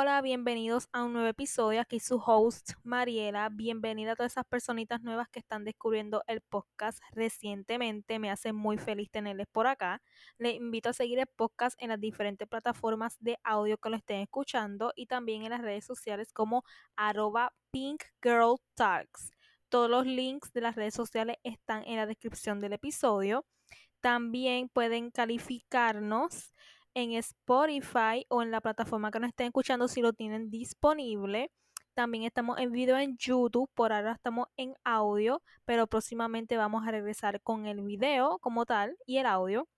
hola, bienvenidos a un nuevo episodio. Aquí su host, Mariela. Bienvenida a todas esas personitas nuevas que están descubriendo el podcast recientemente. Me hace muy feliz tenerles por acá. Les invito a seguir el podcast en las diferentes plataformas de audio que lo estén escuchando y también en las redes sociales como arroba pinkgirltalks. Todos los links de las redes sociales están en la descripción del episodio. También pueden calificarnos en Spotify o en la plataforma que nos estén escuchando si lo tienen disponible. También estamos en video en YouTube, por ahora estamos en audio, pero próximamente vamos a regresar con el video como tal y el audio.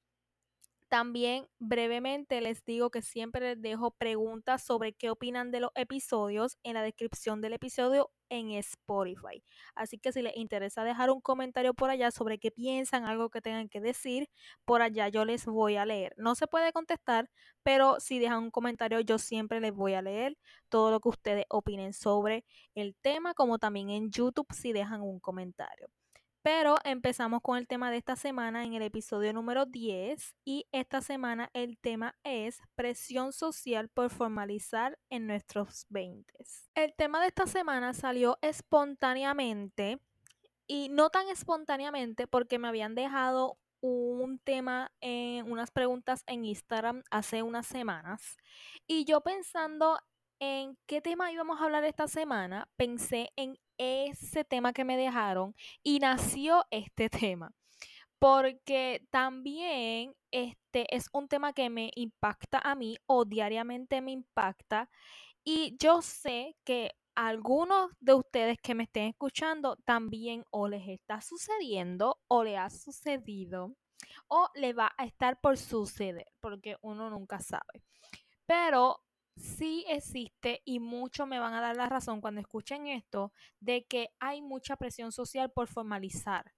También brevemente les digo que siempre les dejo preguntas sobre qué opinan de los episodios en la descripción del episodio en Spotify. Así que si les interesa dejar un comentario por allá sobre qué piensan, algo que tengan que decir, por allá yo les voy a leer. No se puede contestar, pero si dejan un comentario yo siempre les voy a leer todo lo que ustedes opinen sobre el tema, como también en YouTube si dejan un comentario. Pero empezamos con el tema de esta semana en el episodio número 10 y esta semana el tema es presión social por formalizar en nuestros 20. El tema de esta semana salió espontáneamente y no tan espontáneamente porque me habían dejado un tema en unas preguntas en Instagram hace unas semanas y yo pensando en qué tema íbamos a hablar esta semana, pensé en ese tema que me dejaron y nació este tema. Porque también este es un tema que me impacta a mí o diariamente me impacta. Y yo sé que algunos de ustedes que me estén escuchando también o les está sucediendo o le ha sucedido o le va a estar por suceder, porque uno nunca sabe. Pero sí existe y muchos me van a dar la razón cuando escuchen esto de que hay mucha presión social por formalizar.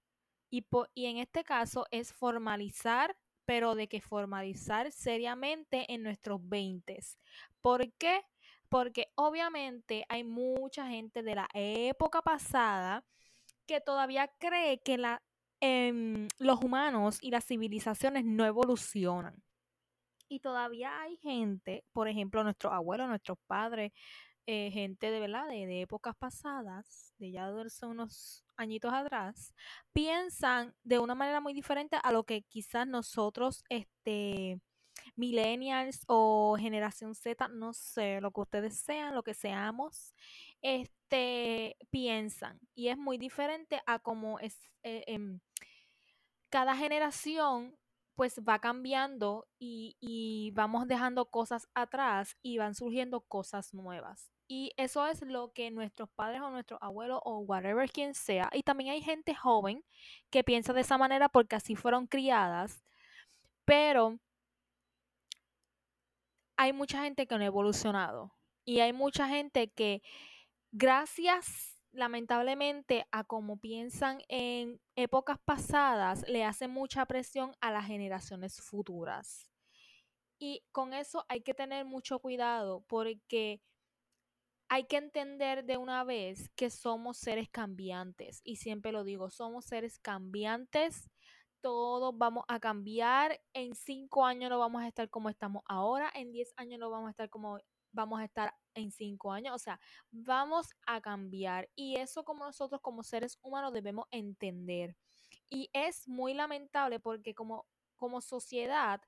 Y, y en este caso es formalizar, pero de que formalizar seriamente en nuestros 20. ¿Por qué? Porque obviamente hay mucha gente de la época pasada que todavía cree que la, em, los humanos y las civilizaciones no evolucionan. Y todavía hay gente, por ejemplo, nuestros abuelos, nuestros padres, eh, gente de verdad de, épocas pasadas, de ya de unos añitos atrás, piensan de una manera muy diferente a lo que quizás nosotros, este, millennials o generación Z, no sé, lo que ustedes sean, lo que seamos, este, piensan. Y es muy diferente a cómo es eh, em, cada generación pues va cambiando y, vamos dejando cosas atrás y van surgiendo cosas nuevas. Y eso es lo que nuestros padres o nuestros abuelos o whatever quien sea. Y también hay gente joven que piensa de esa manera porque así fueron criadas. Pero hay mucha gente que no ha evolucionado. Y hay mucha gente que gracias lamentablemente a como piensan en épocas pasadas, le hace mucha presión a las generaciones futuras. Y con eso hay que tener mucho cuidado porque hay que entender de una vez que somos seres cambiantes. Y siempre lo digo, somos seres cambiantes. Todos vamos a cambiar. En cinco años no vamos a estar como estamos ahora. En diez años no vamos a estar como vamos a estar en cinco años. O sea, vamos a cambiar. Y eso como nosotros como seres humanos debemos entender. Y es muy lamentable porque como, como sociedad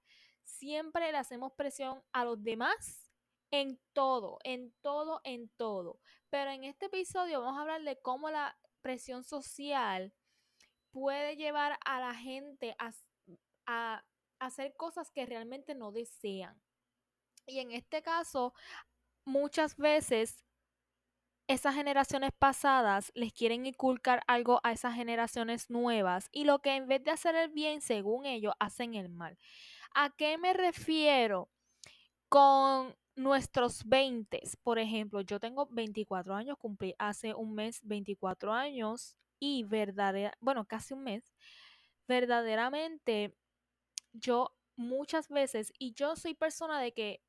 siempre le hacemos presión a los demás en todo, en todo, en todo. Pero en este episodio vamos a hablar de cómo la presión social puede llevar a la gente a, a hacer cosas que realmente no desean. Y en este caso, muchas veces esas generaciones pasadas les quieren inculcar algo a esas generaciones nuevas y lo que en vez de hacer el bien, según ellos, hacen el mal. ¿A qué me refiero con nuestros 20? Por ejemplo, yo tengo 24 años, cumplí hace un mes 24 años y verdadera, bueno, casi un mes, verdaderamente yo muchas veces, y yo soy persona de que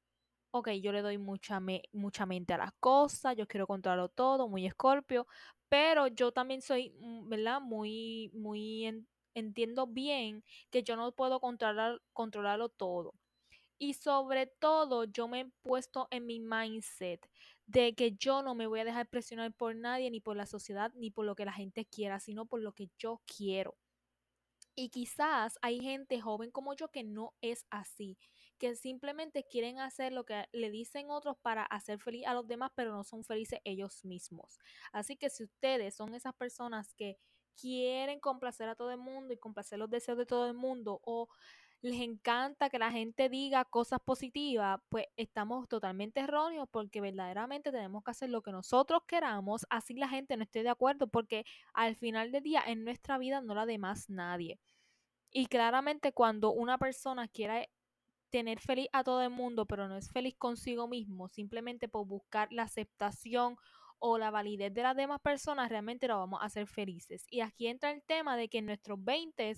ok, yo le doy mucha, mucha mente a las cosas, yo quiero controlarlo todo, muy escorpio, pero yo también soy, mm, ¿verdad? Muy, muy, entiendo bien que yo no puedo controlar, controlarlo todo. Y sobre todo, yo me he puesto en mi mindset de que yo no me voy a dejar presionar por nadie, ni por la sociedad, ni por lo que la gente quiera, sino por lo que yo quiero. Y quizás hay gente joven como yo que no es así, que simplemente quieren hacer lo que le dicen otros para hacer feliz a los demás, pero no son felices ellos mismos. Así que si ustedes son esas personas que quieren complacer a todo el mundo y complacer los deseos de todo el mundo o les encanta que la gente diga cosas positivas, pues estamos totalmente erróneos porque verdaderamente tenemos que hacer lo que nosotros queramos, así la gente no esté de acuerdo, porque al final del día en nuestra vida no la de más nadie. Y claramente cuando una persona quiera tener feliz a todo el mundo, pero no es feliz consigo mismo, simplemente por buscar la aceptación o la validez de las demás personas, realmente lo vamos a hacer felices. Y aquí entra el tema de que en nuestros 20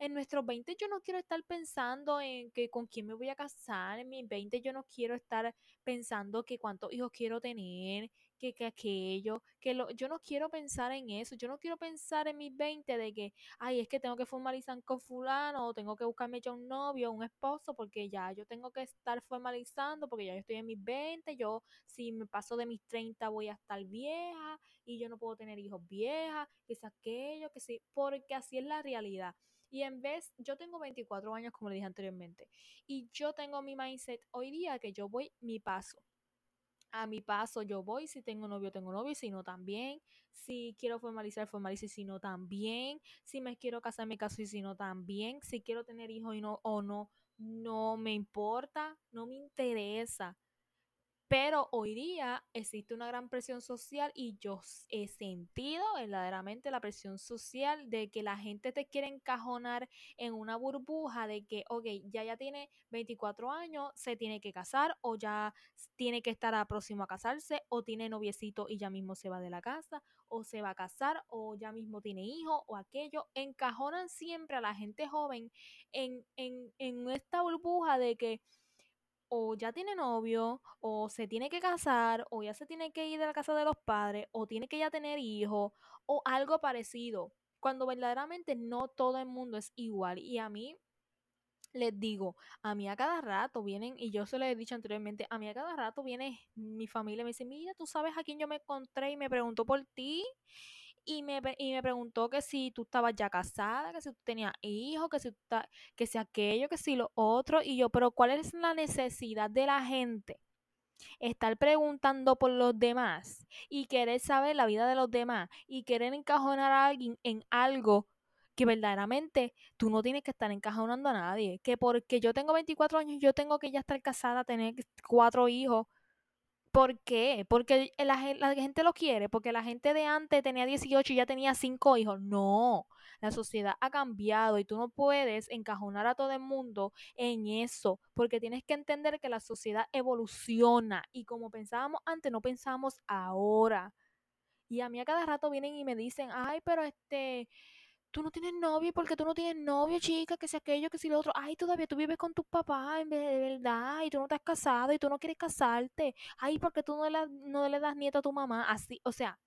en nuestros 20 yo no quiero estar pensando en que con quién me voy a casar, en mis 20 yo no quiero estar pensando que cuántos hijos quiero tener, que, que aquello, que lo, yo no quiero pensar en eso, yo no quiero pensar en mis 20 de que, ay, es que tengo que formalizar con fulano o tengo que buscarme ya un novio, un esposo, porque ya yo tengo que estar formalizando, porque ya yo estoy en mis 20, yo si me paso de mis 30 voy a estar vieja y yo no puedo tener hijos viejas, que es aquello, que sí, porque así es la realidad. Y en vez, yo tengo 24 años, como le dije anteriormente, y yo tengo mi mindset hoy día que yo voy mi paso. A mi paso yo voy, si tengo novio, tengo novio, si no también, si quiero formalizar, formalizo, si no también, si me quiero casar, me caso y si no también, si quiero tener hijos y no o no, no me importa, no me interesa. Pero hoy día existe una gran presión social y yo he sentido verdaderamente la presión social de que la gente te quiere encajonar en una burbuja de que, ok, ya ya tiene 24 años, se tiene que casar o ya tiene que estar a próximo a casarse o tiene noviecito y ya mismo se va de la casa o se va a casar o ya mismo tiene hijo o aquello. Encajonan siempre a la gente joven en, en, en esta burbuja de que o ya tiene novio, o se tiene que casar, o ya se tiene que ir de la casa de los padres, o tiene que ya tener hijos, o algo parecido. Cuando verdaderamente no todo el mundo es igual. Y a mí, les digo, a mí a cada rato vienen, y yo se lo he dicho anteriormente, a mí a cada rato viene mi familia y me dice, mira, tú sabes a quién yo me encontré y me preguntó por ti y me, y me preguntó que si tú estabas ya casada, que si tú tenías hijos, que si, que si aquello, que si lo otro. Y yo, pero ¿cuál es la necesidad de la gente? Estar preguntando por los demás y querer saber la vida de los demás y querer encajonar a alguien en algo que verdaderamente tú no tienes que estar encajonando a nadie. Que porque yo tengo 24 años, yo tengo que ya estar casada, tener cuatro hijos ¿Por qué? Porque la, gente lo quiere, porque la gente de antes tenía 18 y ya tenía 5 hijos. No, la sociedad ha cambiado y tú no puedes encajonar a todo el mundo en eso, porque tienes que entender que la sociedad evoluciona y como pensábamos antes, no pensamos ahora. Y a mí a cada rato vienen y me dicen, ay, pero este, tú no tienes novio, porque tú no tienes novio, chica, que sea aquello, que si lo otro, ay, todavía tú vives con tus papás, en de verdad, y tú no estás casado y tú no quieres casarte, ay, porque tú no le, no le das nieto a tu mamá, así, o sea,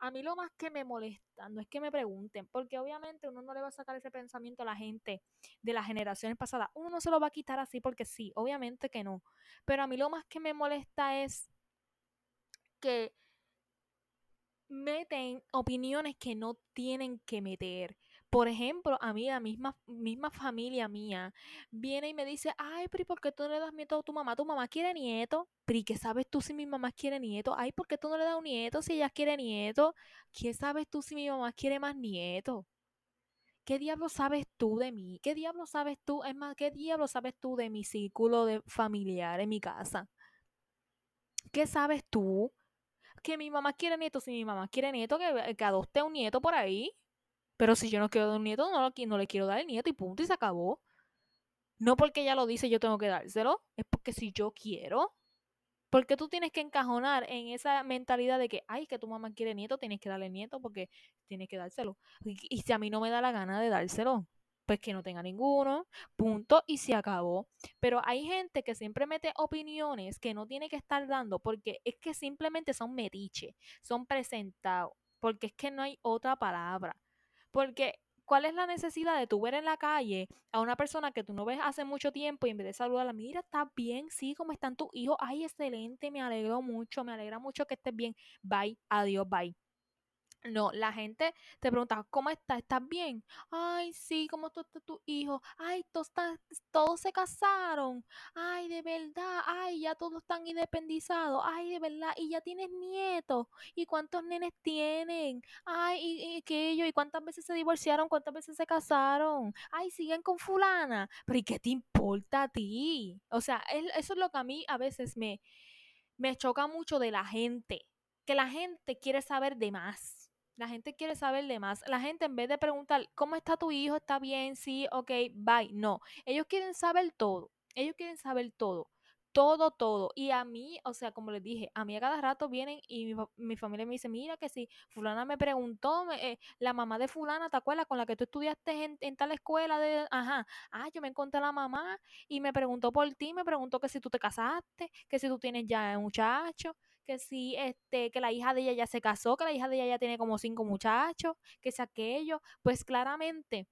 a mí lo más que me molesta no es que me pregunten, porque obviamente uno no le va a sacar ese pensamiento a la gente de las generaciones pasadas, uno no se lo va a quitar así porque sí, obviamente que no, pero a mí lo más que me molesta es que meten opiniones que no tienen que meter. Por ejemplo, a mí, la misma, misma familia mía, viene y me dice, ay, Pri, ¿por qué tú no le das nieto a tu mamá? ¿Tu mamá quiere nieto? Pri, ¿qué sabes tú si mi mamá quiere nieto? Ay, ¿por qué tú no le das un nieto si ella quiere nieto? ¿Qué sabes tú si mi mamá quiere más nieto? ¿Qué diablo sabes tú de mí? ¿Qué diablo sabes tú? Es más, ¿qué diablo sabes tú de mi círculo de familiar en mi casa? ¿Qué sabes tú? Que mi mamá quiere nieto, si mi mamá quiere nieto, que, que adopte un nieto por ahí. Pero si yo no quiero dar un nieto, no, no le quiero dar el nieto y punto, y se acabó. No porque ella lo dice, yo tengo que dárselo. Es porque si yo quiero. Porque tú tienes que encajonar en esa mentalidad de que, ay, que tu mamá quiere nieto, tienes que darle nieto porque tienes que dárselo. y si a mí no me da la gana de dárselo, pues que no tenga ninguno, punto, y se acabó. Pero hay gente que siempre mete opiniones que no tiene que estar dando porque es que simplemente son metiches, son presentados, porque es que no hay otra palabra. Porque ¿cuál es la necesidad de tú ver en la calle a una persona que tú no ves hace mucho tiempo y en vez de saludarla, mira, ¿estás bien? Sí, ¿cómo están tus hijos? Ay, excelente, me alegro mucho, me alegra mucho que estés bien. Bye, adiós, bye. No, la gente te pregunta, ¿cómo estás? ¿Estás bien? Ay, sí, ¿cómo está tu hijo? Ay, todos, todos se casaron. Ay, de verdad. Ay, ya todos están independizados. Ay, de verdad. Y ya tienes nietos. ¿Y cuántos nenes tienen? Ay, y, y aquello. ¿Y cuántas veces se divorciaron? ¿Cuántas veces se casaron? Ay, siguen con fulana. Pero ¿y qué te importa a ti? O sea, eso es lo que a mí a veces me, me choca mucho de la gente. Que la gente quiere saber de más la gente quiere saber de más. La gente en vez de preguntar, ¿cómo está tu hijo? ¿Está bien? Sí, ok, bye. No, ellos quieren saber todo. Ellos quieren saber todo. Todo, todo. Y a mí, o sea, como les dije, a mí a cada rato vienen y mi, familia me dice, mira que si fulana me preguntó, eh, la mamá de fulana, ¿te acuerdas? Con la que tú estudiaste en, tal escuela de, ajá, ah, yo me encontré a la mamá y me preguntó por ti, me preguntó que si tú te casaste, que si tú tienes ya muchacho, que si este, que la hija de ella ya se casó, que la hija de ella ya tiene como cinco muchachos, que sea aquello, pues claramente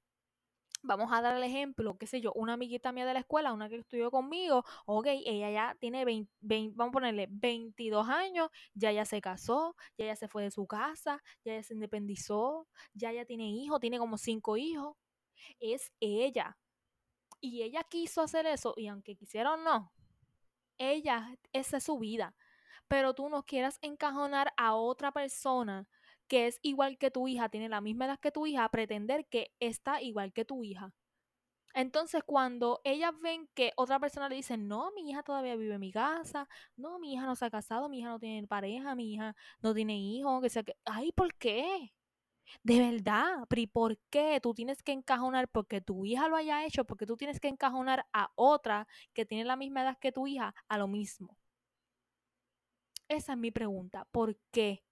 vamos a dar el ejemplo, qué sé yo, una amiguita mía de la escuela, una que estudió conmigo, ok, ella ya tiene 20, vamos a ponerle 22 años, ya ya se casó, ya ya se fue de su casa, ya ya se independizó, ya ya tiene hijos, tiene como cinco hijos, es ella. Y ella quiso hacer eso, y aunque quisiera o no, ella, esa es su vida pero tú no quieras encajonar a otra persona que es igual que tu hija, tiene la misma edad que tu hija, a pretender que está igual que tu hija. Entonces, cuando ellas ven que otra persona le dice, no, mi hija todavía vive en mi casa, no, mi hija no se ha casado, mi hija no tiene pareja, mi hija no tiene hijos, que sea que, ay, ¿por qué? De verdad, ¿y por qué tú tienes que encajonar porque tu hija lo haya hecho? Porque tú tienes que encajonar a otra que tiene la misma edad que tu hija a lo mismo. Esa es mi pregunta. ¿Por qué?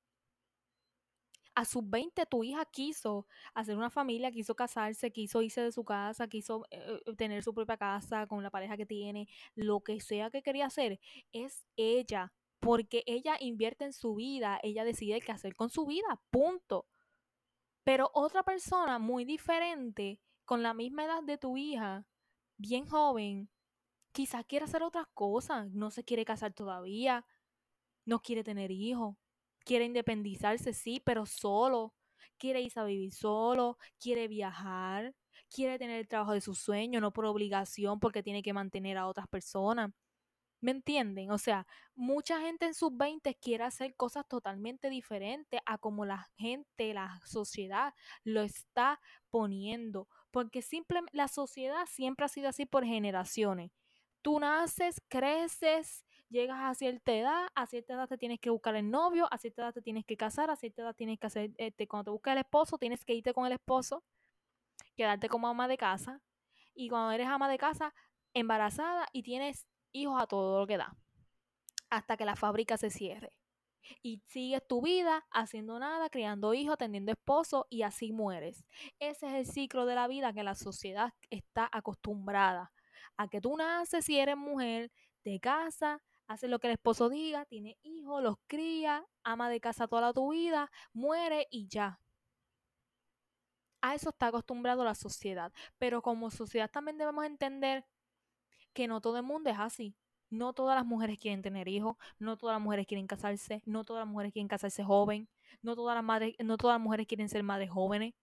A sus 20 tu hija quiso hacer una familia, quiso casarse, quiso irse de su casa, quiso eh, eh, tener su propia casa con la pareja que tiene, lo que sea que quería hacer, es ella, porque ella invierte en su vida, ella decide qué hacer con su vida, punto. Pero otra persona muy diferente, con la misma edad de tu hija, bien joven, quizás quiere hacer otras cosas, no se quiere casar todavía, no quiere tener hijos, quiere independizarse, sí, pero solo, quiere irse a vivir solo, quiere viajar, quiere tener el trabajo de su sueño, no por obligación, porque tiene que mantener a otras personas. ¿Me entienden? O sea, mucha gente en sus 20 quiere hacer cosas totalmente diferentes a como la gente, la sociedad lo está poniendo, porque simplemente la sociedad siempre ha sido así por generaciones. Tú naces, creces, llegas a cierta edad, a cierta edad te tienes que buscar el novio, a cierta edad te tienes que casar, a cierta edad tienes que hacer, este, cuando te busca el esposo, tienes que irte con el esposo, quedarte como ama de casa, y cuando eres ama de casa, embarazada y tienes hijos a todo lo que da, hasta que la fábrica se cierre. Y sigues tu vida haciendo nada, criando hijos, teniendo esposo y así mueres. Ese es el ciclo de la vida que la sociedad está acostumbrada a que tú naces si eres mujer, te casas, hace lo que el esposo diga, tiene hijos, los cría, ama de casa toda tu vida, muere y ya. A eso está acostumbrado la sociedad. Pero como sociedad también debemos entender que no todo el mundo es así. No todas las mujeres quieren tener hijos, no todas las mujeres quieren casarse, no todas las mujeres quieren casarse joven, no todas las madres, no todas las mujeres quieren ser madres jóvenes.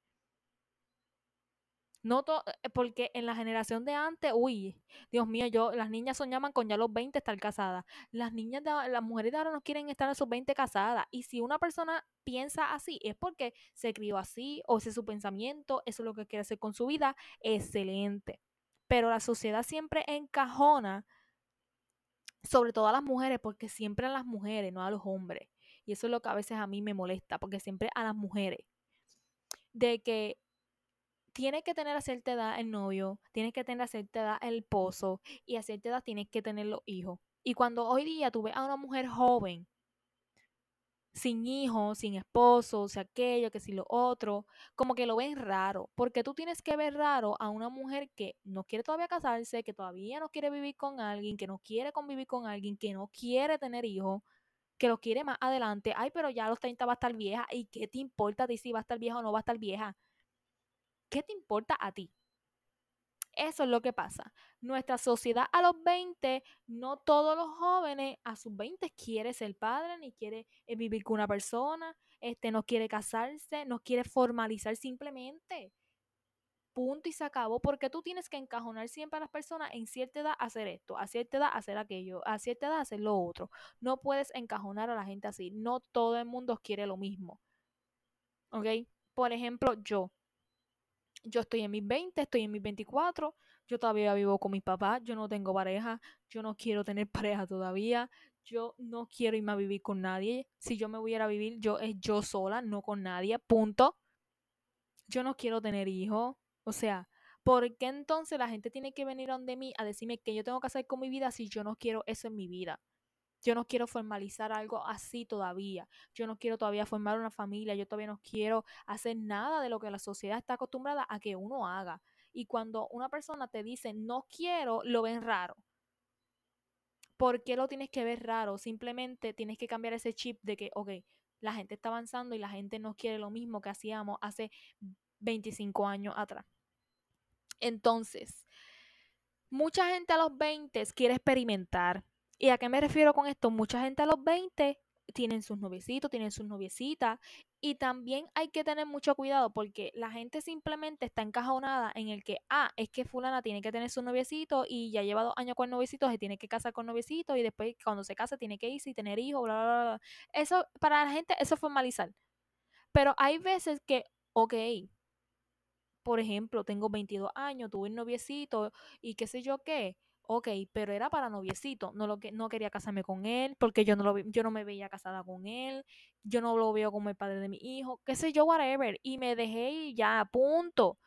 No eh, porque en la generación de antes, uy, Dios mío, yo, las niñas soñaban con ya los 20 estar casadas. Las niñas, de, las mujeres de ahora no quieren estar a sus 20 casadas. Y si una persona piensa así, es porque se crió así, o ese es su pensamiento, eso es lo que quiere hacer con su vida, excelente. Pero la sociedad siempre encajona, sobre todo a las mujeres, porque siempre a las mujeres, no a los hombres. Y eso es lo que a veces a mí me molesta, porque siempre a las mujeres. De que tienes que tener a cierta edad el novio, tienes que tener a cierta edad el esposo y a cierta edad tienes que tener los hijos. Y cuando hoy día tú ves a una mujer joven, sin hijos, sin esposo, o sea, aquello, que si lo otro, como que lo ven raro, porque tú tienes que ver raro a una mujer que no quiere todavía casarse, que todavía no quiere vivir con alguien, que no quiere convivir con alguien, que no quiere tener hijos, que lo quiere más adelante. Ay, pero ya a los 30 va a estar vieja, ¿y qué te importa si va a estar vieja o no va a estar vieja? ¿Qué te importa a ti? Eso es lo que pasa. Nuestra sociedad a los 20, no todos los jóvenes a sus 20 quiere ser padre, ni quiere eh, vivir con una persona, este, no quiere casarse, no quiere formalizar simplemente. Punto y se acabó. Porque tú tienes que encajonar siempre a las personas en cierta edad hacer esto, a cierta edad hacer aquello, a cierta edad hacer lo otro. No puedes encajonar a la gente así. No todo el mundo quiere lo mismo. ¿Ok? Por ejemplo, yo yo estoy en mis 20, estoy en mis 24, yo todavía vivo con mis papás, yo no tengo pareja, yo no quiero tener pareja todavía, yo no quiero irme a vivir con nadie. Si yo me voy a vivir, yo es yo sola, no con nadie, punto. Yo no quiero tener hijos, o sea, ¿por qué entonces la gente tiene que venir a donde mí a decirme que yo tengo que hacer con mi vida si yo no quiero eso en mi vida? Yo no quiero formalizar algo así todavía. Yo no quiero todavía formar una familia. Yo todavía no quiero hacer nada de lo que la sociedad está acostumbrada a que uno haga. Y cuando una persona te dice no quiero, lo ven raro. ¿Por qué lo tienes que ver raro? Simplemente tienes que cambiar ese chip de que, ok, la gente está avanzando y la gente no quiere lo mismo que hacíamos hace 25 años atrás. Entonces, mucha gente a los 20 quiere experimentar, ¿Y a qué me refiero con esto? Mucha gente a los 20 tienen sus noviecitos, tienen sus noviecitas. Y también hay que tener mucho cuidado porque la gente simplemente está encajonada en el que, ah, es que fulana tiene que tener su noviecito y ya lleva dos años con noviecito, se tiene que casar con noviecito y después cuando se casa tiene que irse y tener hijos, bla, bla, bla. Eso, para la gente, eso es formalizar. Pero hay veces que, ok, por ejemplo, tengo 22 años, tuve un noviecito y qué sé yo qué ok, pero era para noviecito, no, lo que, no quería casarme con él, porque yo no, lo, yo no me veía casada con él, yo no lo veo como el padre de mi hijo, qué sé yo, whatever, y me dejé y ya, punto.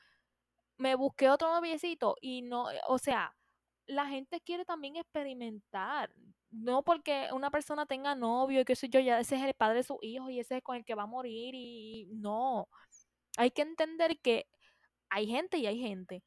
Me busqué otro noviecito y no, eh, o sea, la gente quiere también experimentar, no porque una persona tenga novio y qué sé yo, ya ese es el padre de su hijo y ese es con el que va a morir y no, hay que entender que hay gente y hay gente.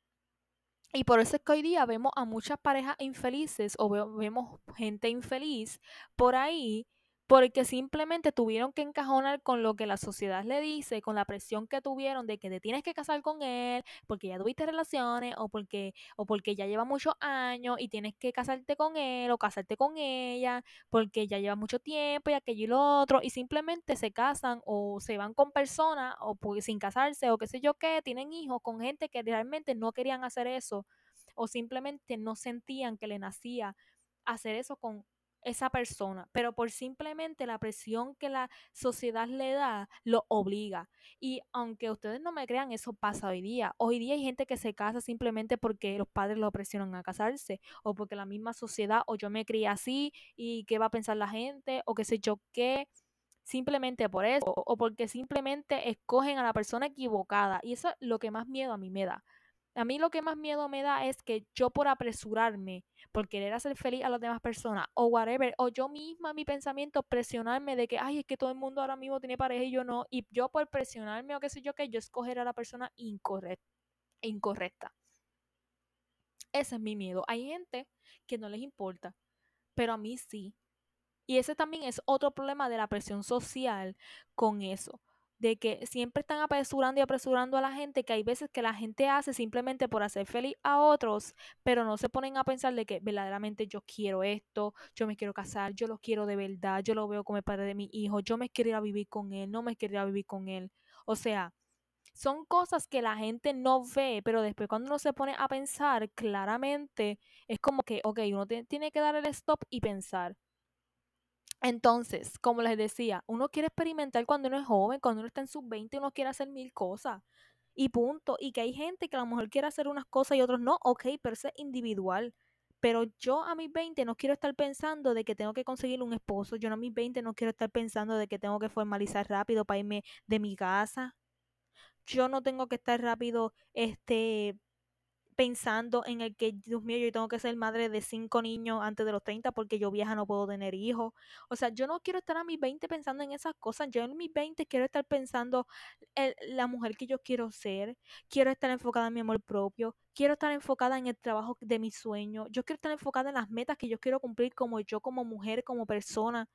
Y por eso es que hoy día vemos a muchas parejas infelices o vemos gente infeliz por ahí porque simplemente tuvieron que encajonar con lo que la sociedad le dice, con la presión que tuvieron de que te tienes que casar con él, porque ya tuviste relaciones, o porque, o porque ya lleva muchos años y tienes que casarte con él, o casarte con ella, porque ya lleva mucho tiempo y aquello y lo otro, y simplemente se casan o se van con personas, o pues, sin casarse, o qué sé yo qué, tienen hijos con gente que realmente no querían hacer eso, o simplemente no sentían que le nacía hacer eso con esa persona, pero por simplemente la presión que la sociedad le da, lo obliga. Y aunque ustedes no me crean, eso pasa hoy día. Hoy día hay gente que se casa simplemente porque los padres lo presionan a casarse, o porque la misma sociedad, o yo me crié así, y qué va a pensar la gente, o qué sé yo qué simplemente por eso, o porque simplemente escogen a la persona equivocada. Y eso es lo que más miedo a mí me da. A mí lo que más miedo me da es que yo por apresurarme, por querer hacer feliz a las demás personas o whatever, o yo misma mi pensamiento presionarme de que, ay, es que todo el mundo ahora mismo tiene pareja y yo no, y yo por presionarme o qué sé yo, que yo escoger a la persona incorrecta. incorrecta. Ese es mi miedo. Hay gente que no les importa, pero a mí sí. Y ese también es otro problema de la presión social con eso de que siempre están apresurando y apresurando a la gente, que hay veces que la gente hace simplemente por hacer feliz a otros, pero no se ponen a pensar de que verdaderamente yo quiero esto, yo me quiero casar, yo lo quiero de verdad, yo lo veo como el padre de mi hijo, yo me quiero ir a vivir con él, no me quiero ir a vivir con él. O sea, son cosas que la gente no ve, pero después cuando uno se pone a pensar claramente, es como que, ok, uno tiene que dar el stop y pensar. Entonces, como les decía, uno quiere experimentar cuando uno es joven, cuando uno está en sus 20, uno quiere hacer mil cosas. Y punto. Y que hay gente que a lo mejor quiere hacer unas cosas y otros no, ok, pero eso es individual. Pero yo a mis 20 no quiero estar pensando de que tengo que conseguir un esposo. Yo a mis 20 no quiero estar pensando de que tengo que formalizar rápido para irme de mi casa. Yo no tengo que estar rápido este pensando en el que, Dios mío, yo tengo que ser madre de cinco niños antes de los 30 porque yo vieja no puedo tener hijos. O sea, yo no quiero estar a mis 20 pensando en esas cosas. Yo en mis 20 quiero estar pensando en la mujer que yo quiero ser. Quiero estar enfocada en mi amor propio. Quiero estar enfocada en el trabajo de mi sueño. Yo quiero estar enfocada en las metas que yo quiero cumplir como yo, como mujer, como persona.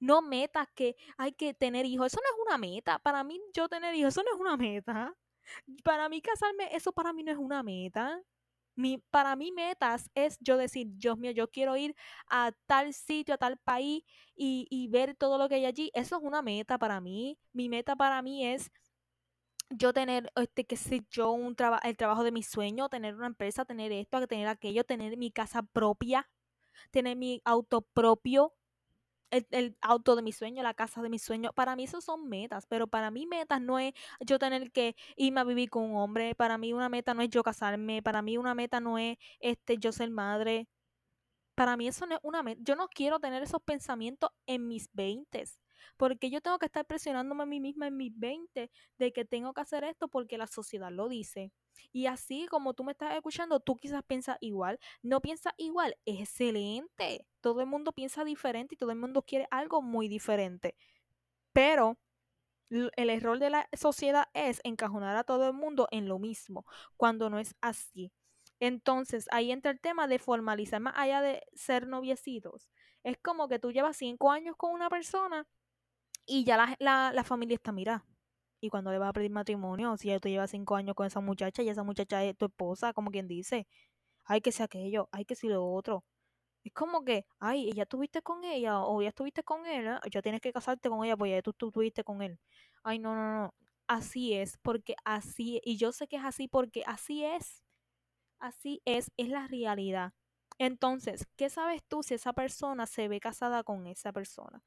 No metas que hay que tener hijos. Eso no es una meta. Para mí, yo tener hijos, eso no es una meta. Para mí casarme, eso para mí no es una meta. Mi, para mí metas es yo decir, Dios mío, yo quiero ir a tal sitio, a tal país y, y ver todo lo que hay allí. Eso es una meta para mí. Mi meta para mí es yo tener, este, qué sé yo, un trabajo, el trabajo de mi sueño, tener una empresa, tener esto, tener aquello, tener mi casa propia, tener mi auto propio, el, el, auto de mi sueño, la casa de mi sueño. Para mí eso son metas, pero para mí metas no es yo tener que irme a vivir con un hombre, para mí una meta no es yo casarme, para mí una meta no es este yo ser madre. Para mí eso no es una meta. Yo no quiero tener esos pensamientos en mis veintes porque yo tengo que estar presionándome a mí misma en mis 20 de que tengo que hacer esto porque la sociedad lo dice. Y así como tú me estás escuchando, tú quizás piensas igual. No piensas igual, excelente. Todo el mundo piensa diferente y todo el mundo quiere algo muy diferente. Pero el error de la sociedad es encajonar a todo el mundo en lo mismo, cuando no es así. Entonces, ahí entra el tema de formalizar más allá de ser noviecitos. Es como que tú llevas cinco años con una persona y ya la, la, la familia está mira. Y cuando le vas a pedir matrimonio, si ya tú llevas cinco años con esa muchacha y esa muchacha es tu esposa, como quien dice, ay, que sea aquello, ay, que si lo otro. Es como que, ay, ya estuviste con ella o ya estuviste con él, ¿eh? ya tienes que casarte con ella, pues ya tú, tú estuviste con él. Ay, no, no, no. Así es, porque así, y yo sé que es así porque así es. Así es, es la realidad. Entonces, ¿qué sabes tú si esa persona se ve casada con esa persona?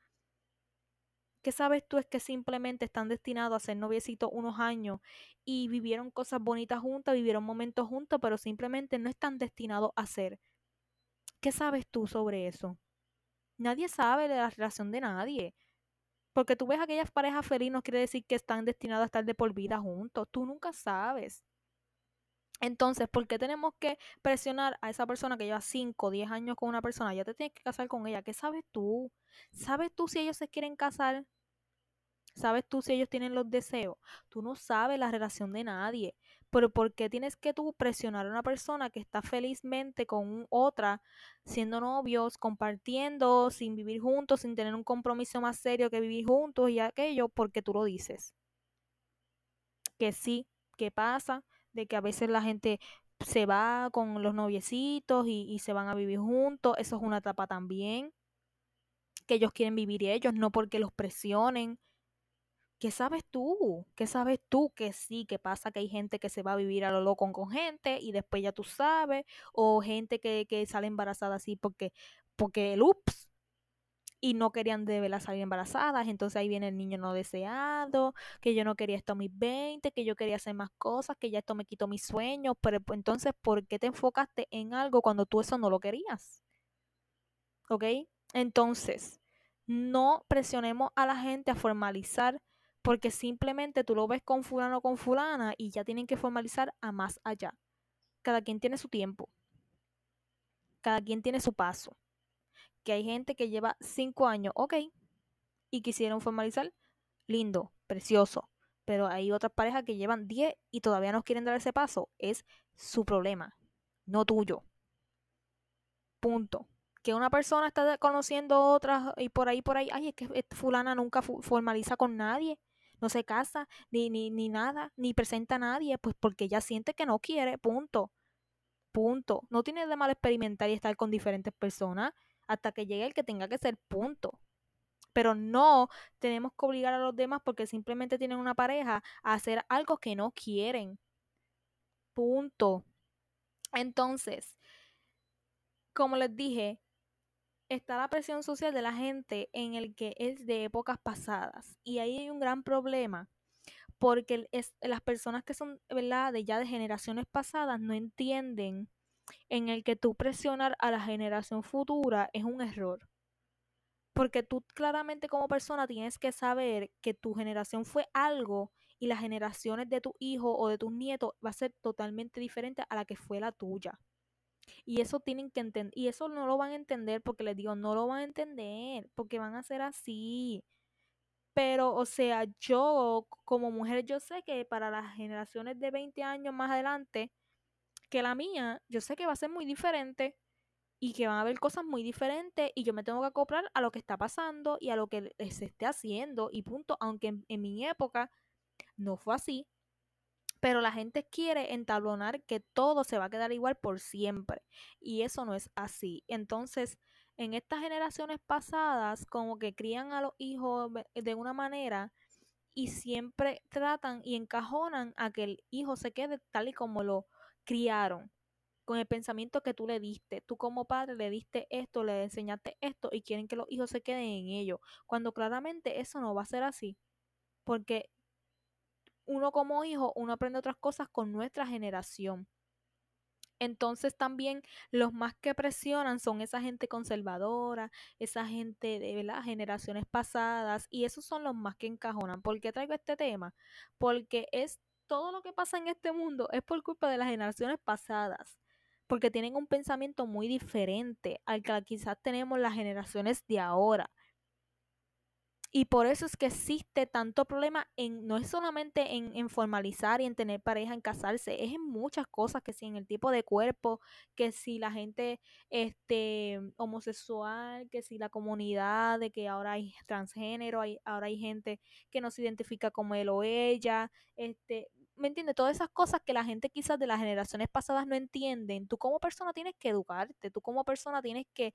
¿Qué sabes tú es que simplemente están destinados a ser noviecitos unos años y vivieron cosas bonitas juntas, vivieron momentos juntos, pero simplemente no están destinados a ser? ¿Qué sabes tú sobre eso? Nadie sabe de la relación de nadie. Porque tú ves aquellas parejas felices no quiere decir que están destinados a estar de por vida juntos. Tú nunca sabes. Entonces, ¿por qué tenemos que presionar a esa persona que lleva 5 o 10 años con una persona? Ya te tienes que casar con ella. ¿Qué sabes tú? ¿Sabes tú si ellos se quieren casar? ¿Sabes tú si ellos tienen los deseos? Tú no sabes la relación de nadie. Pero ¿por qué tienes que tú presionar a una persona que está felizmente con otra, siendo novios, compartiendo, sin vivir juntos, sin tener un compromiso más serio que vivir juntos y aquello, porque tú lo dices? Que sí, ¿qué pasa? de que a veces la gente se va con los noviecitos y, y, se van a vivir juntos. Eso es una etapa también. Que ellos quieren vivir ellos, no porque los presionen. ¿Qué sabes tú? ¿Qué sabes tú? Que sí, que pasa que hay gente que se va a vivir a lo loco con gente y después ya tú sabes. O gente que, que sale embarazada así porque, porque el ups, y no querían de verdad salir embarazadas. Entonces ahí viene el niño no deseado, que yo no quería esto a mis 20, que yo quería hacer más cosas, que ya esto me quitó mis sueños. Pero pues, entonces, ¿por qué te enfocaste en algo cuando tú eso no lo querías? ¿Ok? Entonces, no presionemos a la gente a formalizar porque simplemente tú lo ves con fulano o con fulana y ya tienen que formalizar a más allá. Cada quien tiene su tiempo. Cada quien tiene su paso que hay gente que lleva cinco años, ok, y quisieron formalizar, lindo, precioso. Pero hay otras parejas que llevan 10 y todavía no quieren dar ese paso. Es su problema, no tuyo. Punto. Que una persona está conociendo otras y por ahí, por ahí, ay, es que fulana nunca formaliza con nadie, no se casa, ni, ni, ni nada, ni presenta a nadie, pues porque ella siente que no quiere, punto. Punto. No tiene de mal experimentar y estar con diferentes personas hasta que llegue el que tenga que ser punto. Pero no tenemos que obligar a los demás porque simplemente tienen una pareja a hacer algo que no quieren. Punto. Entonces, como les dije, está la presión social de la gente en el que es de épocas pasadas. Y ahí hay un gran problema porque es, las personas que son ¿verdad? de ya de generaciones pasadas no entienden en el que tú presionar a la generación futura es un error. Porque tú claramente como persona tienes que saber que tu generación fue algo y las generaciones de tu hijo o de tus nietos va a ser totalmente diferente a la que fue la tuya. Y eso tienen que entender, y eso no lo van a entender porque les digo, no lo van a entender, porque van a ser así. Pero, o sea, yo como mujer, yo sé que para las generaciones de 20 años más adelante, que la mía, yo sé que va a ser muy diferente y que van a haber cosas muy diferentes y yo me tengo que acoplar a lo que está pasando y a lo que se esté haciendo y punto, aunque en, mi época no fue así, Pero la gente quiere entablonar que todo se va a quedar igual por siempre. Y eso no es así. Entonces, en estas generaciones pasadas, como que crían a los hijos de una manera y siempre tratan y encajonan a que el hijo se quede tal y como lo criaron, con el pensamiento que tú le diste. Tú como padre le diste esto, le enseñaste esto y quieren que los hijos se queden en ello, cuando claramente eso no va a ser así, porque uno como hijo, uno aprende otras cosas con nuestra generación. Entonces también los más que presionan son esa gente conservadora, esa gente de las generaciones pasadas y esos son los más que encajonan. ¿Por qué traigo este tema? Porque es todo lo que pasa en este mundo es por culpa de las generaciones pasadas, porque tienen un pensamiento muy diferente al que quizás tenemos las generaciones de ahora. Y por eso es que existe tanto problema en, no es solamente en, formalizar y en tener pareja, en casarse, es en muchas cosas, que si en el tipo de cuerpo, que si la gente este, homosexual, que si la comunidad, de que ahora hay transgénero, hay, ahora hay gente que no se identifica como él o ella, este, ¿me entiendes? Todas esas cosas que la gente quizás de las generaciones pasadas no entienden, tú como persona tienes que educarte, tú como persona tienes que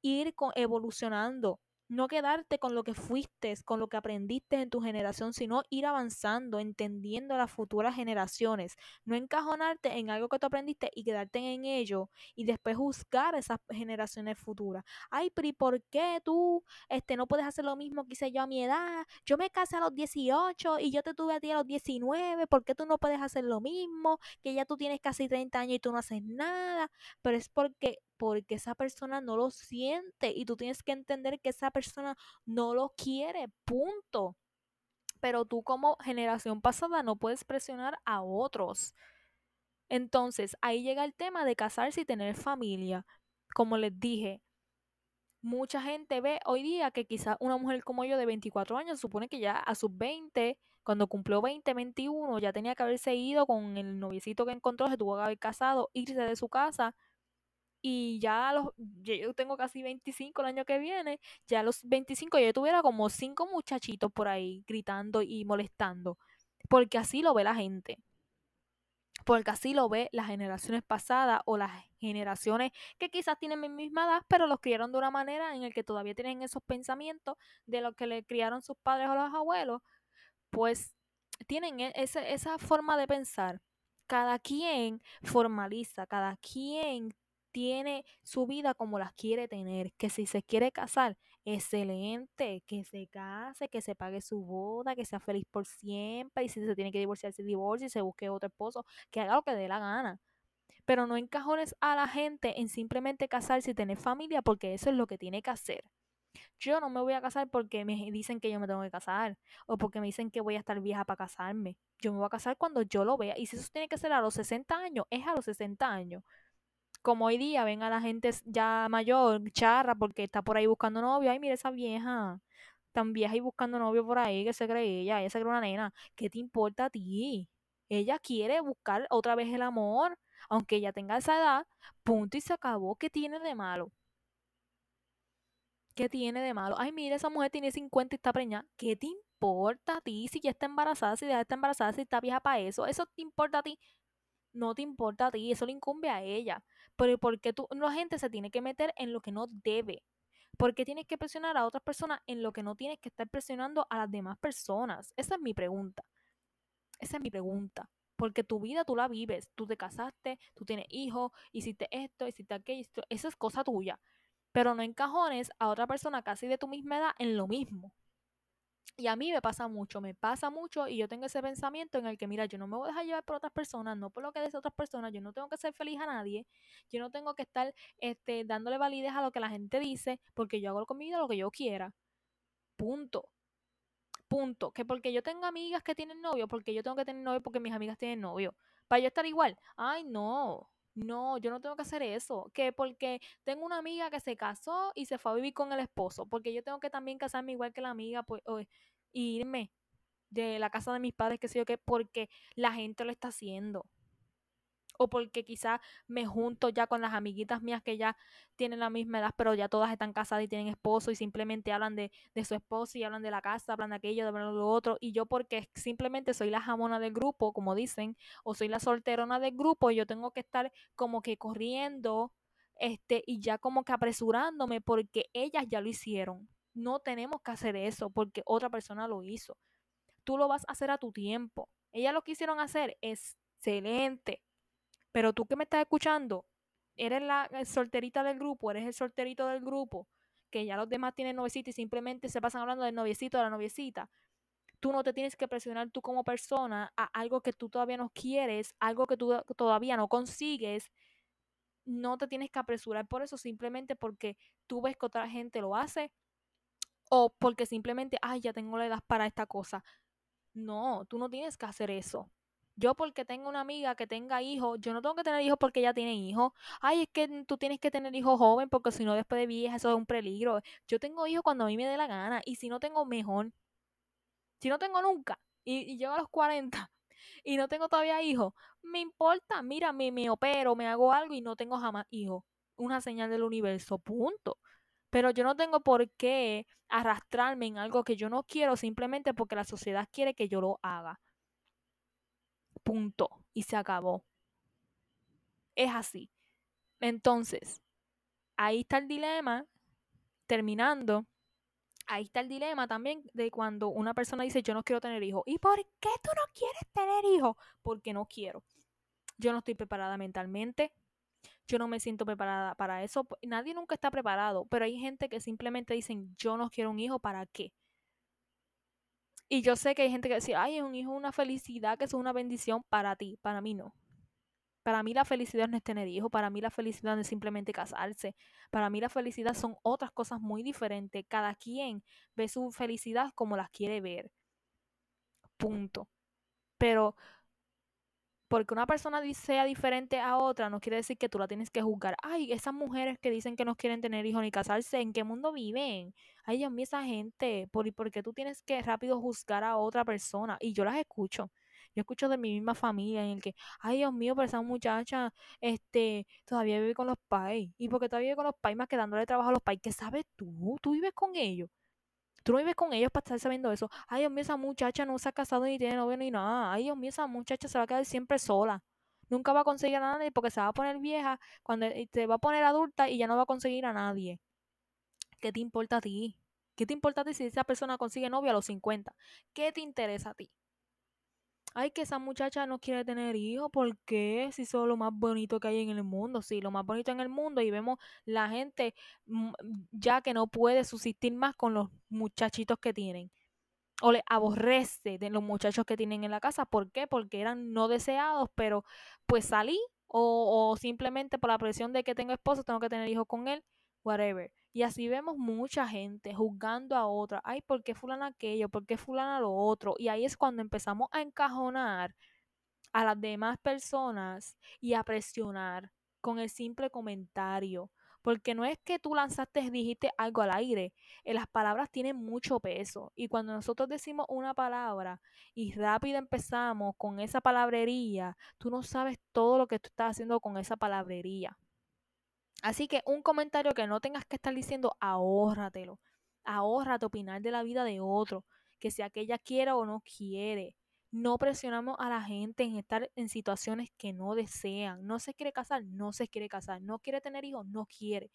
ir evolucionando no quedarte con lo que fuiste, con lo que aprendiste en tu generación, sino ir avanzando, entendiendo las futuras generaciones. No encajonarte en algo que tú aprendiste y quedarte en ello y después juzgar a esas generaciones futuras. Ay, pero ¿y por qué tú este, no puedes hacer lo mismo que hice yo a mi edad? Yo me casé a los 18 y yo te tuve a ti a los 19. ¿Por qué tú no puedes hacer lo mismo? Que ya tú tienes casi 30 años y tú no haces nada. Pero es porque porque esa persona no lo siente y tú tienes que entender que esa persona no lo quiere, punto. Pero tú como generación pasada no puedes presionar a otros. Entonces, ahí llega el tema de casarse y tener familia. Como les dije, mucha gente ve hoy día que quizás una mujer como yo de 24 años supone que ya a sus 20, cuando cumplió 20, 21, ya tenía que haberse ido con el noviecito que encontró, se tuvo que haber casado, irse de su casa y ya los, yo tengo casi 25 el año que viene, ya a los 25 yo tuviera como cinco muchachitos por ahí gritando y molestando, porque así lo ve la gente. Porque así lo ve las generaciones pasadas o las generaciones que quizás tienen mi misma edad, pero los criaron de una manera en el que todavía tienen esos pensamientos de lo que le criaron sus padres o los abuelos, pues tienen e, esa forma de pensar. Cada quien formaliza, cada quien tiene su vida como las quiere tener, que si se quiere casar, excelente, que se case, que se pague su boda, que sea feliz por siempre, y si se tiene que divorciar, se divorcie, se busque otro esposo, que haga lo que dé la gana. Pero no encajones a la gente en simplemente casarse y tener familia, porque eso es lo que tiene que hacer. Yo no me voy a casar porque me dicen que yo me tengo que casar o porque me dicen que voy a estar vieja para casarme. Yo me voy a casar cuando yo lo vea. Y si eso tiene que ser a los 60 años, es a los 60 años como hoy día ven a la gente ya mayor, charra, porque está por ahí buscando novio. Ay, mira esa vieja, tan vieja y buscando novio por ahí, que se cree ella, ella se cree una nena. ¿Qué te importa a ti? Ella quiere buscar otra vez el amor, aunque ella tenga esa edad, punto y se acabó. ¿Qué tiene de malo? ¿Qué tiene de malo? Ay, mira, esa mujer tiene 50 y está preñada. ¿Qué te importa a ti si ya está embarazada, si ya está embarazada, si está vieja para eso? ¿Eso te importa a ti? No te importa a ti, eso le incumbe a ella. Pero ¿por qué tú, la gente se tiene que meter en lo que no debe? ¿Por qué tienes que presionar a otras personas en lo que no tienes que estar presionando a las demás personas? Esa es mi pregunta. Esa es mi pregunta. Porque tu vida tú la vives. Tú te casaste, tú tienes hijos, hiciste esto, hiciste aquello. Eso es cosa tuya. Pero no encajones a otra persona casi de tu misma edad en lo mismo. Y a mí me pasa mucho, me pasa mucho y yo tengo ese pensamiento en el que, mira, yo no me voy a dejar llevar por otras personas, no por lo que dice otras personas, yo no tengo que ser feliz a nadie, yo no tengo que estar este, dándole validez a lo que la gente dice, porque yo hago con mi vida lo que yo quiera. Punto. Punto. Que porque yo tengo amigas que tienen novio, porque yo tengo que tener novio porque mis amigas tienen novio. Para yo estar igual. Ay, no. No, yo no tengo que hacer eso. Que porque tengo una amiga que se casó y se fue a vivir con el esposo. Porque yo tengo que también casarme igual que la amiga, pues, o, irme de la casa de mis padres, que sé yo qué, porque la gente lo está haciendo. O porque quizás me junto ya con las amiguitas mías que ya tienen la misma edad, pero ya todas están casadas y tienen esposo y simplemente hablan de, de su esposo y hablan de la casa, hablan de aquello, de lo otro, y yo porque simplemente soy la jamona del grupo, como dicen, o soy la solterona del grupo, yo tengo que estar como que corriendo, este, y ya como que apresurándome porque ellas ya lo hicieron. No tenemos que hacer eso porque otra persona lo hizo. Tú lo vas a hacer a tu tiempo. Ellas lo quisieron hacer, excelente. Pero tú que me estás escuchando, eres la solterita del grupo, eres el solterito del grupo, que ya los demás tienen noviecita y simplemente se pasan hablando del noviecito de la noviecita. Tú no te tienes que presionar tú como persona a algo que tú todavía no quieres, algo que tú todavía no consigues. No te tienes que apresurar por eso, simplemente porque tú ves que otra gente lo hace o porque simplemente, ay, ya tengo la edad para esta cosa. No, tú no tienes que hacer eso. Yo porque tengo una amiga que tenga hijos, yo no tengo que tener hijos porque ella tiene hijos. Ay, es que tú tienes que tener hijos joven porque si no después de vieja eso es un peligro. Yo tengo hijos cuando a mí me dé la gana y si no tengo mejor. Si no tengo nunca y, y llego a los 40 y no tengo todavía hijos, me importa, mira, me, me opero, me hago algo y no tengo jamás hijos. Una señal del universo, punto. Pero yo no tengo por qué arrastrarme en algo que yo no quiero simplemente porque la sociedad quiere que yo lo haga. Punto. Y se acabó. Es así. Entonces, ahí está el dilema, terminando, ahí está el dilema también de cuando una persona dice yo no quiero tener hijos. ¿Y por qué tú no quieres tener hijos? Porque no quiero. Yo no estoy preparada mentalmente. Yo no me siento preparada para eso. Nadie nunca está preparado, pero hay gente que simplemente dicen yo no quiero un hijo, ¿para qué? Y yo sé que hay gente que dice, ay, un hijo es una felicidad, que es una bendición para ti. Para mí no. Para mí la felicidad no es tener hijos, para mí la felicidad no es simplemente casarse. Para mí la felicidad son otras cosas muy diferentes. Cada quien ve su felicidad como las quiere ver. Punto. Pero porque una persona sea diferente a otra no quiere decir que tú la tienes que juzgar. Ay, esas mujeres que dicen que no quieren tener hijos ni casarse, ¿en qué mundo viven? Ay, Dios mío, esa gente, ¿por, qué tú tienes que rápido juzgar a otra persona? Y yo las escucho. Yo escucho de mi misma familia en el que, ay Dios mío, pero esa muchacha, este, todavía vive con los pais. ¿Y porque todavía vive con los pais más que dándole trabajo a los pais? ¿Qué sabes tú? ¿Tú vives con ellos? Tú no vives con ellos para estar sabiendo eso. Ay, Dios mío, esa muchacha no se ha casado ni tiene novio ni nada. Ay, Dios mío, esa muchacha se va a quedar siempre sola. Nunca va a conseguir a nadie porque se va a poner vieja cuando se va a poner adulta y ya no va a conseguir a nadie. ¿Qué te importa a ti? ¿Qué te importa a ti si esa persona consigue novio a los 50? ¿Qué te interesa a ti? Ay, que esa muchacha no quiere tener hijos, ¿por qué? Si eso es lo más bonito que hay en el mundo, sí, lo más bonito en el mundo y vemos la gente mm, ya que no puede subsistir más con los muchachitos que tienen. O le aborrece de los muchachos que tienen en la casa. ¿Por qué? Porque eran no deseados, pero pues salí o, o simplemente por la presión de que tengo esposo tengo que tener hijos con él, whatever. Y así vemos mucha gente juzgando a otra. Ay, ¿por qué fulana aquello? ¿Por qué fulana lo otro? Y ahí es cuando empezamos a encajonar a las demás personas y a presionar con el simple comentario. Porque no es que tú lanzaste, dijiste algo al aire. Eh, las palabras tienen mucho peso. Y cuando nosotros decimos una palabra y rápido empezamos con esa palabrería, tú no sabes todo lo que tú estás haciendo con esa palabrería. Así que un comentario que no tengas que estar diciendo, ahórratelo. Ahórrate opinar de la vida de otro, que sea que ella quiera o no quiere. No presionamos a la gente en estar en situaciones que no desean. No se quiere casar, no se quiere casar. No quiere tener hijos, no quiere.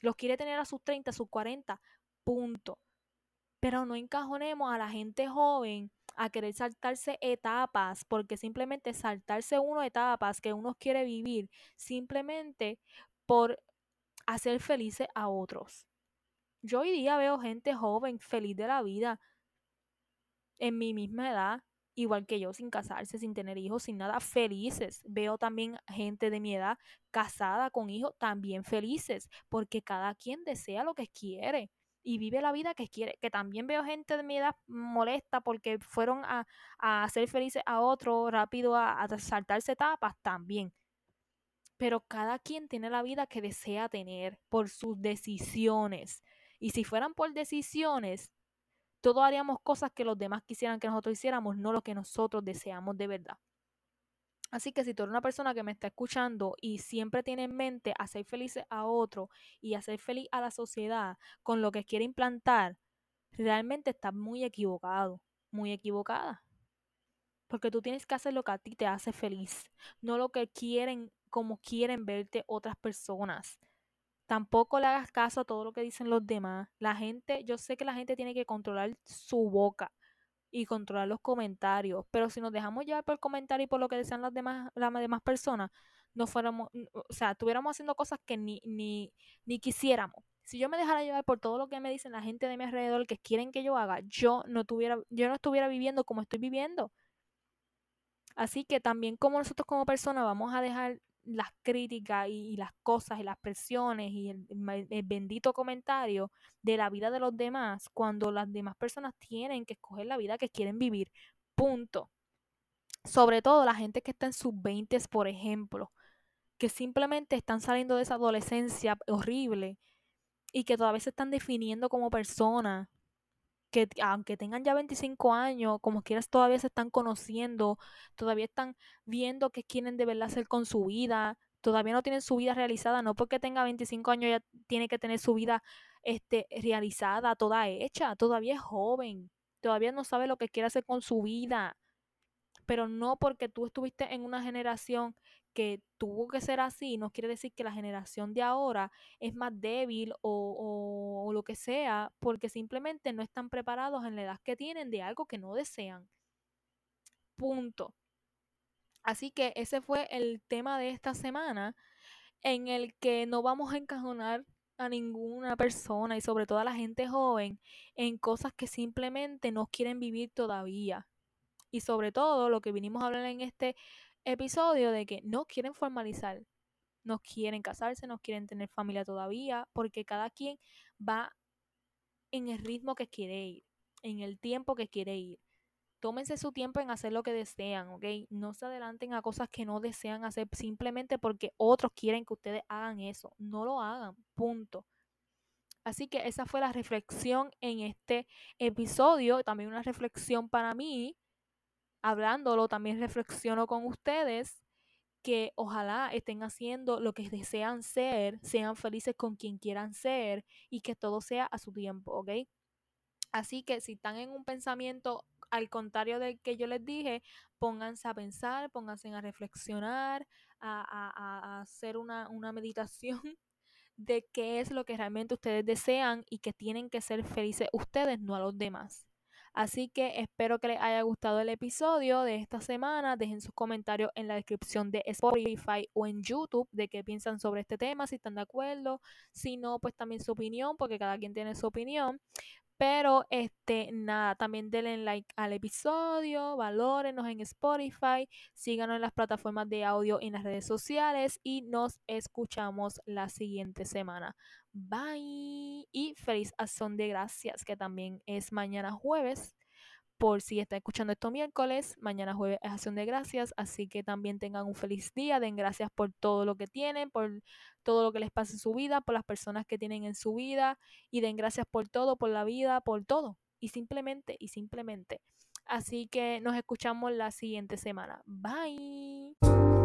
Los quiere tener a sus 30, a sus 40, punto. Pero no encajonemos a la gente joven a querer saltarse etapas, porque simplemente saltarse uno etapas que uno quiere vivir, simplemente por hacer felices a otros. Yo hoy día veo gente joven, feliz de la vida, en mi misma edad, igual que yo, sin casarse, sin tener hijos, sin nada, felices. Veo también gente de mi edad casada con hijos, también felices, porque cada quien desea lo que quiere y vive la vida que quiere. Que también veo gente de mi edad molesta porque fueron a, hacer felices a otro rápido, a saltarse etapas, también pero cada quien tiene la vida que desea tener por sus decisiones. Y si fueran por decisiones, todos haríamos cosas que los demás quisieran que nosotros hiciéramos, no lo que nosotros deseamos de verdad. Así que si tú eres una persona que me está escuchando y siempre tiene en mente hacer feliz a otro y hacer feliz a la sociedad con lo que quiere implantar, realmente estás muy equivocado, muy equivocada. Porque tú tienes que hacer lo que a ti te hace feliz, no lo que quieren, como quieren verte otras personas. Tampoco le hagas caso a todo lo que dicen los demás. La gente, yo sé que la gente tiene que controlar su boca y controlar los comentarios. Pero si nos dejamos llevar por el comentario y por lo que desean las demás, las demás personas, no fuéramos, o sea, estuviéramos haciendo cosas que ni, ni, ni quisiéramos. Si yo me dejara llevar por todo lo que me dicen la gente de mi alrededor que quieren que yo haga, yo no tuviera, yo no estuviera viviendo como estoy viviendo. Así que también como nosotros como personas vamos a dejar las críticas y, las cosas y las presiones y el, bendito comentario de la vida de los demás cuando las demás personas tienen que escoger la vida que quieren vivir. Punto. Sobre todo la gente que está en sus 20, por ejemplo, que simplemente están saliendo de esa adolescencia horrible y que todavía se están definiendo como personas que aunque tengan ya 25 años, como quieras, todavía se están conociendo, todavía están viendo qué quieren de verdad hacer con su vida, todavía no tienen su vida realizada, no porque tenga 25 años ya tiene que tener su vida este, realizada, toda hecha, todavía es joven, todavía no sabe lo que quiere hacer con su vida, pero no porque tú estuviste en una generación que tuvo que ser así, no quiere decir que la generación de ahora es más débil o, o, lo que sea, porque simplemente no están preparados en la edad que tienen de algo que no desean. Punto. Así que ese fue el tema de esta semana en el que no vamos a encajonar a ninguna persona y sobre todo a la gente joven en cosas que simplemente no quieren vivir todavía. Y sobre todo lo que vinimos a hablar en este episodio de que no quieren formalizar, no quieren casarse, no quieren tener familia todavía, porque cada quien va en el ritmo que quiere ir, en el tiempo que quiere ir. Tómense su tiempo en hacer lo que desean, ¿ok? No se adelanten a cosas que no desean hacer simplemente porque otros quieren que ustedes hagan eso. No lo hagan, punto. Así que esa fue la reflexión en este episodio, también una reflexión para mí hablándolo, también reflexiono con ustedes que ojalá estén haciendo lo que desean ser, sean felices con quien quieran ser y que todo sea a su tiempo, ¿ok? Así que si están en un pensamiento al contrario del que yo les dije, pónganse a pensar, pónganse a reflexionar, a, hacer una, una meditación de qué es lo que realmente ustedes desean y que tienen que ser felices ustedes, no a los demás. Así que espero que les haya gustado el episodio de esta semana. Dejen sus comentarios en la descripción de Spotify o en YouTube de qué piensan sobre este tema, si están de acuerdo. Si no, pues también su opinión, porque cada quien tiene su opinión. Pero este, nada, también denle like al episodio, valórenos en Spotify, síganos en las plataformas de audio y en las redes sociales y nos escuchamos la siguiente semana. Bye. Y feliz acción de gracias, que también es mañana jueves. Por si está escuchando esto miércoles, mañana jueves es acción de gracias. Así que también tengan un feliz día. Den gracias por todo lo que tienen, por todo lo que les pasa en su vida, por las personas que tienen en su vida. Y den gracias por todo, por la vida, por todo. Y simplemente, y simplemente. Así que nos escuchamos la siguiente semana. Bye.